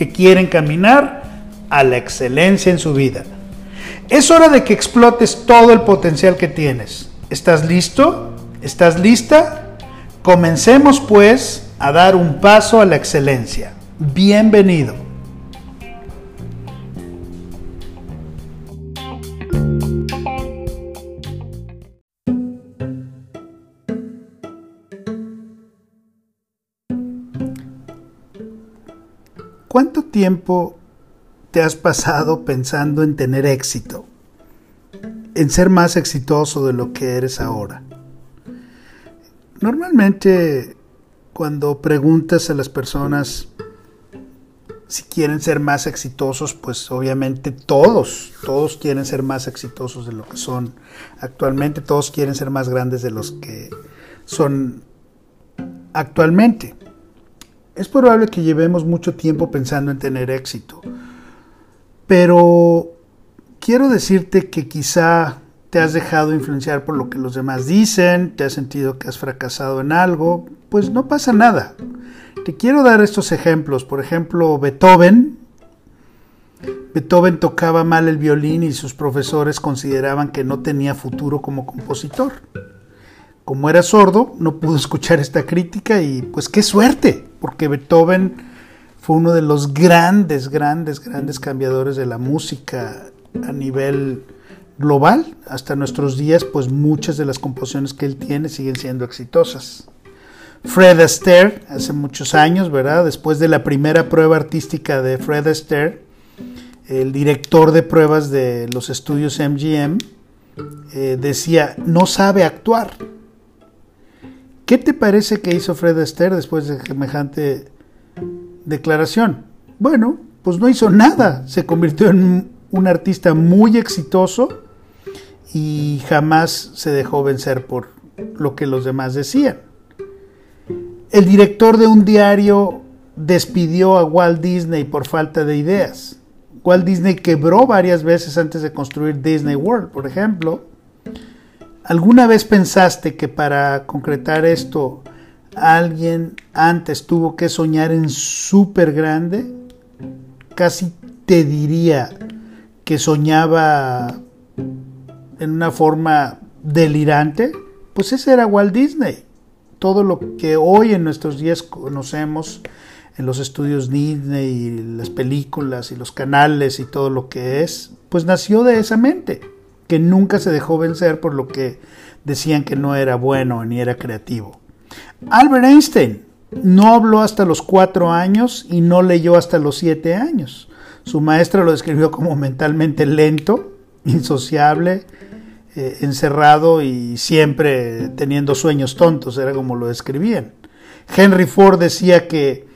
que quieren caminar a la excelencia en su vida. Es hora de que explotes todo el potencial que tienes. ¿Estás listo? ¿Estás lista? Comencemos pues a dar un paso a la excelencia. Bienvenido. ¿Cuánto tiempo te has pasado pensando en tener éxito, en ser más exitoso de lo que eres ahora. Normalmente cuando preguntas a las personas si quieren ser más exitosos, pues obviamente todos, todos quieren ser más exitosos de lo que son actualmente, todos quieren ser más grandes de los que son actualmente. Es probable que llevemos mucho tiempo pensando en tener éxito pero quiero decirte que quizá te has dejado influenciar por lo que los demás dicen, te has sentido que has fracasado en algo, pues no pasa nada. Te quiero dar estos ejemplos. Por ejemplo, Beethoven. Beethoven tocaba mal el violín y sus profesores consideraban que no tenía futuro como compositor. Como era sordo, no pudo escuchar esta crítica y pues qué suerte, porque Beethoven fue uno de los grandes, grandes, grandes cambiadores de la música a nivel global. Hasta nuestros días, pues muchas de las composiciones que él tiene siguen siendo exitosas. Fred Astaire, hace muchos años, ¿verdad? Después de la primera prueba artística de Fred Astaire, el director de pruebas de los estudios MGM eh, decía, no sabe actuar. ¿Qué te parece que hizo Fred Astaire después de semejante declaración? Bueno, pues no hizo nada. Se convirtió en un artista muy exitoso y jamás se dejó vencer por lo que los demás decían. El director de un diario despidió a Walt Disney por falta de ideas. Walt Disney quebró varias veces antes de construir Disney World, por ejemplo. ¿Alguna vez pensaste que para concretar esto alguien antes tuvo que soñar en súper grande, casi te diría que soñaba en una forma delirante, pues ese era Walt Disney. Todo lo que hoy en nuestros días conocemos en los estudios Disney y las películas y los canales y todo lo que es, pues nació de esa mente, que nunca se dejó vencer por lo que decían que no era bueno ni era creativo. Albert Einstein no habló hasta los cuatro años y no leyó hasta los siete años. Su maestra lo describió como mentalmente lento, insociable, eh, encerrado y siempre teniendo sueños tontos, era como lo describían. Henry Ford decía que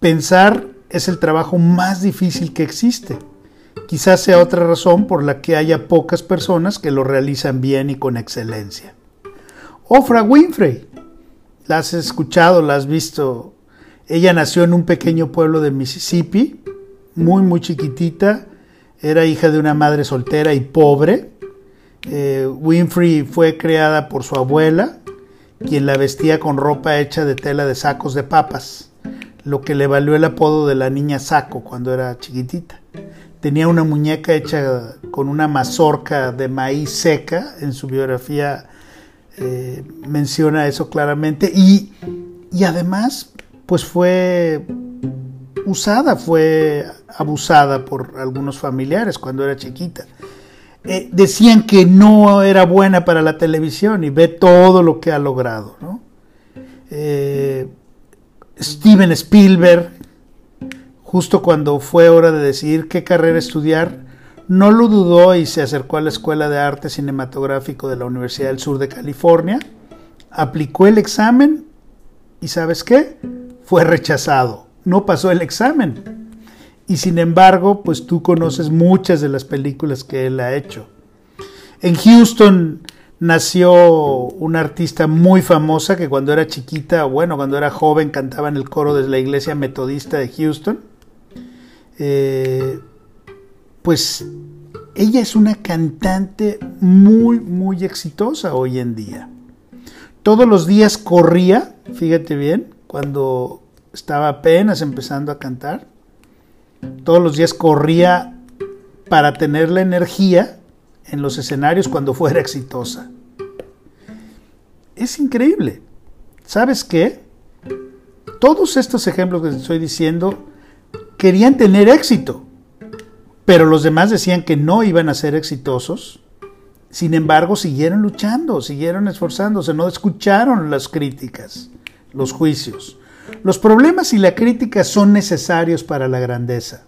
pensar es el trabajo más difícil que existe. Quizás sea otra razón por la que haya pocas personas que lo realizan bien y con excelencia. Ofra Winfrey la has escuchado, la has visto. Ella nació en un pequeño pueblo de Mississippi, muy, muy chiquitita. Era hija de una madre soltera y pobre. Eh, Winfrey fue creada por su abuela, quien la vestía con ropa hecha de tela de sacos de papas, lo que le valió el apodo de la niña saco cuando era chiquitita. Tenía una muñeca hecha con una mazorca de maíz seca. En su biografía eh, menciona eso claramente y, y además pues fue usada, fue abusada por algunos familiares cuando era chiquita. Eh, decían que no era buena para la televisión y ve todo lo que ha logrado. Eh, Steven Spielberg, justo cuando fue hora de decidir qué carrera estudiar, no lo dudó y se acercó a la Escuela de Arte Cinematográfico de la Universidad del Sur de California, aplicó el examen y ¿sabes qué? Fue rechazado, no pasó el examen. Y sin embargo, pues tú conoces muchas de las películas que él ha hecho. En Houston nació una artista muy famosa que cuando era chiquita, bueno, cuando era joven cantaba en el coro de la iglesia metodista de Houston. Eh, pues ella es una cantante muy, muy exitosa hoy en día. Todos los días corría, fíjate bien, cuando estaba apenas empezando a cantar. Todos los días corría para tener la energía en los escenarios cuando fuera exitosa. Es increíble. ¿Sabes qué? Todos estos ejemplos que te estoy diciendo querían tener éxito pero los demás decían que no iban a ser exitosos. Sin embargo, siguieron luchando, siguieron esforzándose, no escucharon las críticas, los juicios. Los problemas y la crítica son necesarios para la grandeza.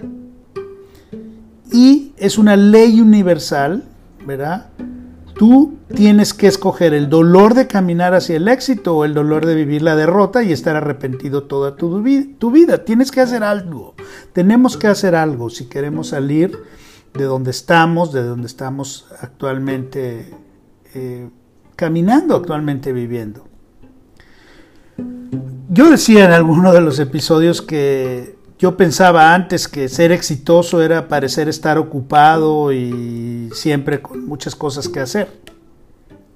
Y es una ley universal, ¿verdad? Tú tienes que escoger el dolor de caminar hacia el éxito o el dolor de vivir la derrota y estar arrepentido toda tu, vida. Tienes que hacer algo. Tenemos que hacer algo si queremos salir de donde estamos, de donde estamos actualmente eh, caminando, actualmente viviendo. Yo decía en alguno de los episodios que yo pensaba antes que ser exitoso era parecer estar ocupado y siempre con muchas cosas que hacer.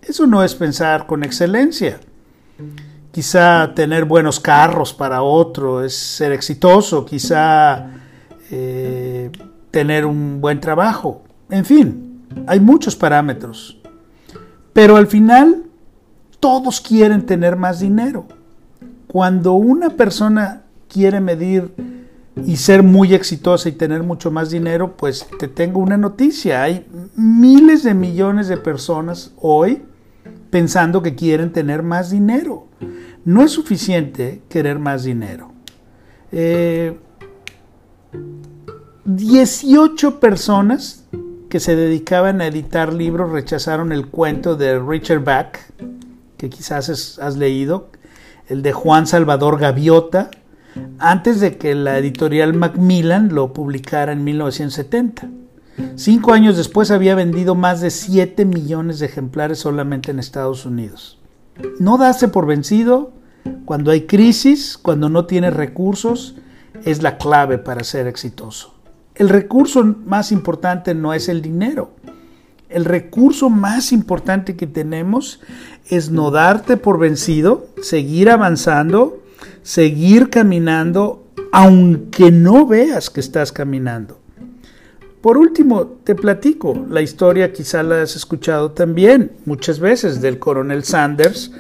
Eso no es pensar con excelencia. Quizá tener buenos carros para otro es ser exitoso, quizá eh, tener un buen trabajo. En fin, hay muchos parámetros. Pero al final, todos quieren tener más dinero. Cuando una persona quiere medir y ser muy exitosa y tener mucho más dinero, pues te tengo una noticia. Hay miles de millones de personas hoy pensando que quieren tener más dinero. No es suficiente querer más dinero. 18 eh, personas que se dedicaban a editar libros rechazaron el cuento de Richard Bach, que quizás has leído, el de Juan Salvador Gaviota, antes de que la editorial Macmillan lo publicara en 1970. Cinco años después había vendido más de 7 millones de ejemplares solamente en Estados Unidos. No darse por vencido cuando hay crisis, cuando no tienes recursos, es la clave para ser exitoso. El recurso más importante no es el dinero. El recurso más importante que tenemos es no darte por vencido, seguir avanzando, seguir caminando aunque no veas que estás caminando. Por último, te platico, la historia quizá la has escuchado también muchas veces del coronel Sanders,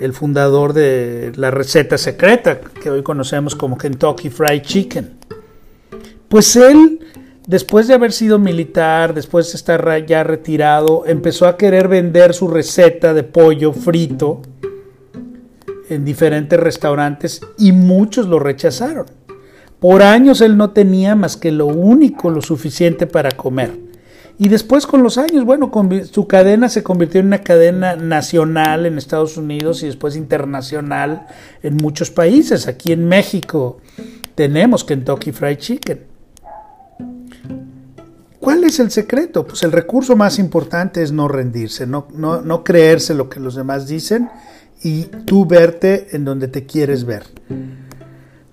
el fundador de la receta secreta que hoy conocemos como Kentucky Fried Chicken. Pues él, después de haber sido militar, después de estar ya retirado, empezó a querer vender su receta de pollo frito en diferentes restaurantes y muchos lo rechazaron. Por años él no tenía más que lo único, lo suficiente para comer. Y después con los años, bueno, su cadena se convirtió en una cadena nacional en Estados Unidos y después internacional en muchos países. Aquí en México tenemos Kentucky Fried Chicken. ¿Cuál es el secreto? Pues el recurso más importante es no rendirse, no, no, no creerse lo que los demás dicen y tú verte en donde te quieres ver.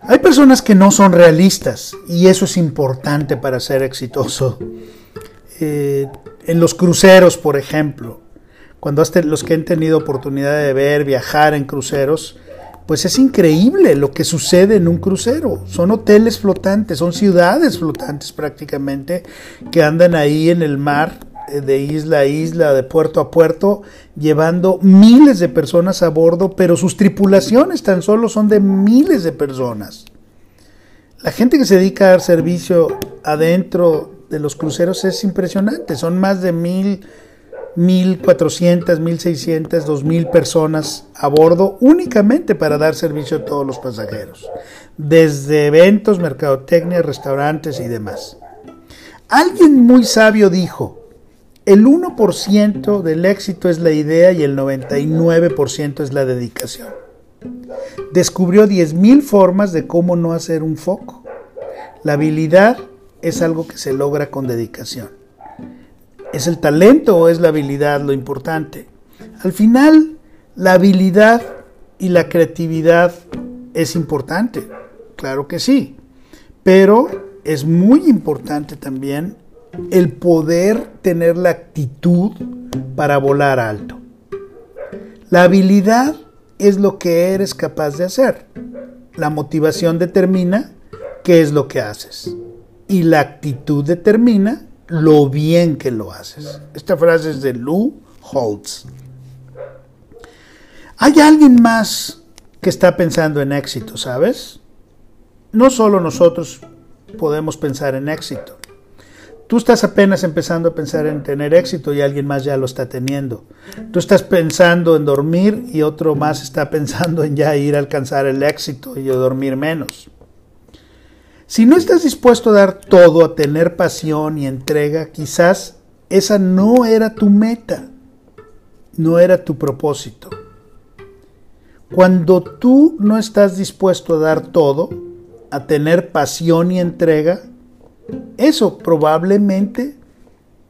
Hay personas que no son realistas y eso es importante para ser exitoso. Eh, en los cruceros, por ejemplo, cuando los que han tenido oportunidad de ver, viajar en cruceros, pues es increíble lo que sucede en un crucero. Son hoteles flotantes, son ciudades flotantes prácticamente que andan ahí en el mar de isla a isla, de puerto a puerto, llevando miles de personas a bordo, pero sus tripulaciones tan solo son de miles de personas. La gente que se dedica a dar servicio adentro de los cruceros es impresionante. Son más de mil, mil cuatrocientas, mil seiscientas, dos mil personas a bordo únicamente para dar servicio a todos los pasajeros. Desde eventos, mercadotecnia, restaurantes y demás. Alguien muy sabio dijo, el 1% del éxito es la idea y el 99% es la dedicación. Descubrió 10.000 formas de cómo no hacer un foco. La habilidad es algo que se logra con dedicación. ¿Es el talento o es la habilidad lo importante? Al final, la habilidad y la creatividad es importante, claro que sí, pero es muy importante también el poder tener la actitud para volar alto. La habilidad es lo que eres capaz de hacer. La motivación determina qué es lo que haces y la actitud determina lo bien que lo haces. Esta frase es de Lou Holtz. Hay alguien más que está pensando en éxito, ¿sabes? No solo nosotros podemos pensar en éxito. Tú estás apenas empezando a pensar en tener éxito y alguien más ya lo está teniendo. Tú estás pensando en dormir y otro más está pensando en ya ir a alcanzar el éxito y dormir menos. Si no estás dispuesto a dar todo, a tener pasión y entrega, quizás esa no era tu meta, no era tu propósito. Cuando tú no estás dispuesto a dar todo, a tener pasión y entrega, eso probablemente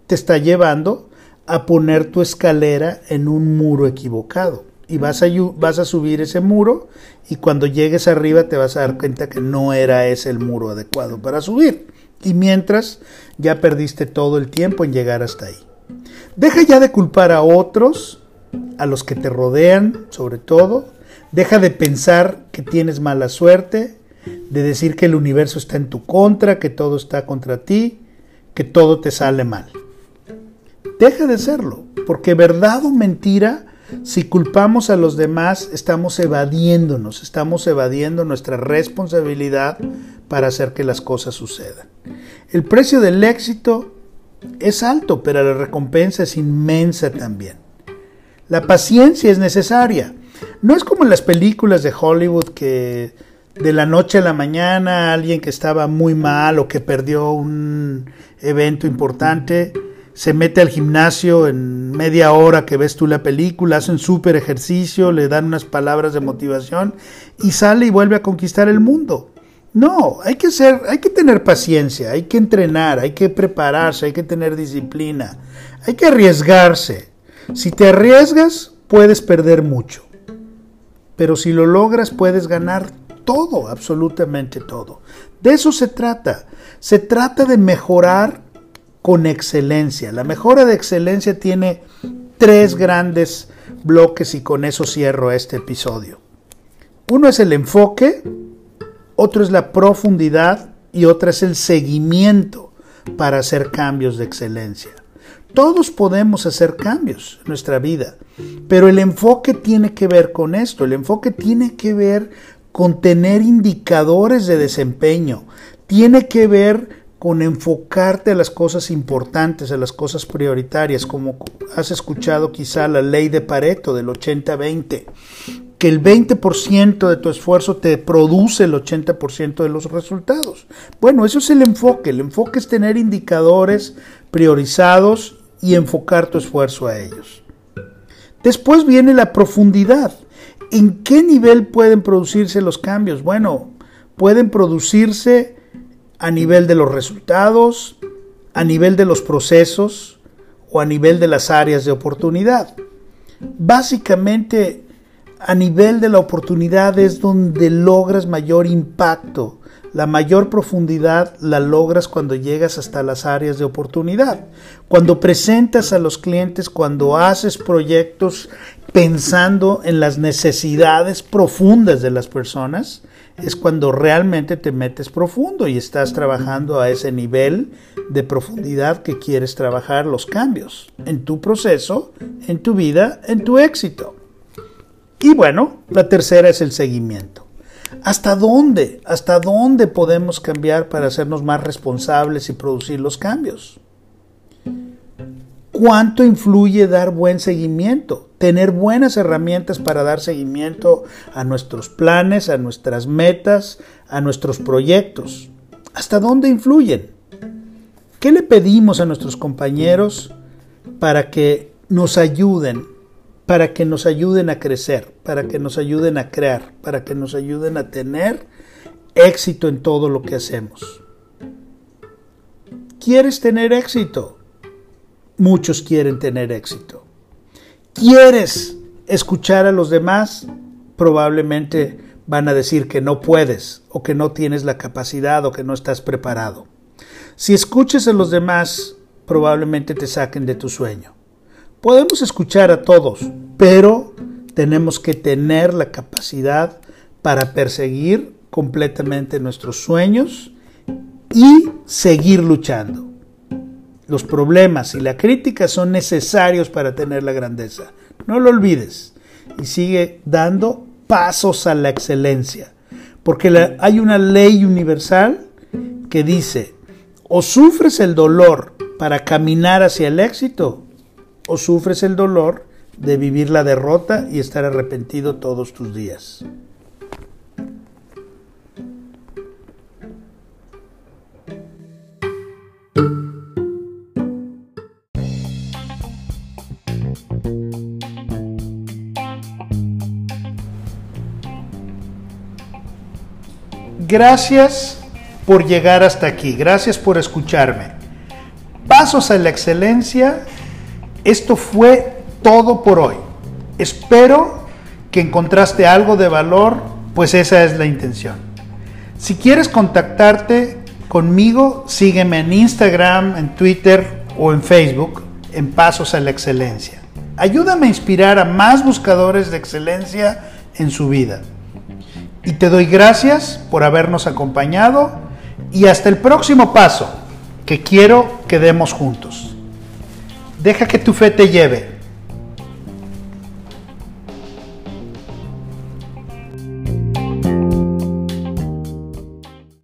te está llevando a poner tu escalera en un muro equivocado y vas a, vas a subir ese muro y cuando llegues arriba te vas a dar cuenta que no era ese el muro adecuado para subir. Y mientras ya perdiste todo el tiempo en llegar hasta ahí. Deja ya de culpar a otros, a los que te rodean sobre todo. Deja de pensar que tienes mala suerte, de decir que el universo está en tu contra, que todo está contra ti, que todo te sale mal. Deja de serlo, porque verdad o mentira si culpamos a los demás, estamos evadiéndonos, estamos evadiendo nuestra responsabilidad para hacer que las cosas sucedan. El precio del éxito es alto, pero la recompensa es inmensa también. La paciencia es necesaria. No es como en las películas de Hollywood que de la noche a la mañana alguien que estaba muy mal o que perdió un evento importante se mete al gimnasio en media hora que ves tú la película, hace un súper ejercicio, le dan unas palabras de motivación y sale y vuelve a conquistar el mundo. No, hay que ser, hay que tener paciencia, hay que entrenar, hay que prepararse, hay que tener disciplina, hay que arriesgarse. Si te arriesgas, puedes perder mucho. Pero si lo logras, puedes ganar todo, absolutamente todo. De eso se trata. Se trata de mejorar con excelencia. La mejora de excelencia tiene tres grandes bloques y con eso cierro este episodio. Uno es el enfoque, otro es la profundidad y otra es el seguimiento para hacer cambios de excelencia. Todos podemos hacer cambios en nuestra vida, pero el enfoque tiene que ver con esto, el enfoque tiene que ver con tener indicadores de desempeño, tiene que ver con enfocarte a las cosas importantes, a las cosas prioritarias, como has escuchado quizá la ley de Pareto del 80-20, que el 20% de tu esfuerzo te produce el 80% de los resultados. Bueno, eso es el enfoque. El enfoque es tener indicadores priorizados y enfocar tu esfuerzo a ellos. Después viene la profundidad. ¿En qué nivel pueden producirse los cambios? Bueno, pueden producirse a nivel de los resultados, a nivel de los procesos o a nivel de las áreas de oportunidad. Básicamente, a nivel de la oportunidad es donde logras mayor impacto. La mayor profundidad la logras cuando llegas hasta las áreas de oportunidad. Cuando presentas a los clientes, cuando haces proyectos pensando en las necesidades profundas de las personas, es cuando realmente te metes profundo y estás trabajando a ese nivel de profundidad que quieres trabajar los cambios en tu proceso, en tu vida, en tu éxito. Y bueno, la tercera es el seguimiento. ¿Hasta dónde? ¿Hasta dónde podemos cambiar para hacernos más responsables y producir los cambios? ¿Cuánto influye dar buen seguimiento? Tener buenas herramientas para dar seguimiento a nuestros planes, a nuestras metas, a nuestros proyectos. ¿Hasta dónde influyen? ¿Qué le pedimos a nuestros compañeros para que nos ayuden, para que nos ayuden a crecer, para que nos ayuden a crear, para que nos ayuden a tener éxito en todo lo que hacemos? ¿Quieres tener éxito? Muchos quieren tener éxito. ¿Quieres escuchar a los demás? Probablemente van a decir que no puedes o que no tienes la capacidad o que no estás preparado. Si escuches a los demás, probablemente te saquen de tu sueño. Podemos escuchar a todos, pero tenemos que tener la capacidad para perseguir completamente nuestros sueños y seguir luchando. Los problemas y la crítica son necesarios para tener la grandeza. No lo olvides. Y sigue dando pasos a la excelencia. Porque hay una ley universal que dice, o sufres el dolor para caminar hacia el éxito, o sufres el dolor de vivir la derrota y estar arrepentido todos tus días. Gracias por llegar hasta aquí. Gracias por escucharme. Pasos a la excelencia. Esto fue todo por hoy. Espero que encontraste algo de valor, pues esa es la intención. Si quieres contactarte conmigo, sígueme en Instagram, en Twitter o en Facebook en Pasos a la Excelencia. Ayúdame a inspirar a más buscadores de excelencia en su vida. Y te doy gracias por habernos acompañado y hasta el próximo paso que quiero que demos juntos. Deja que tu fe te lleve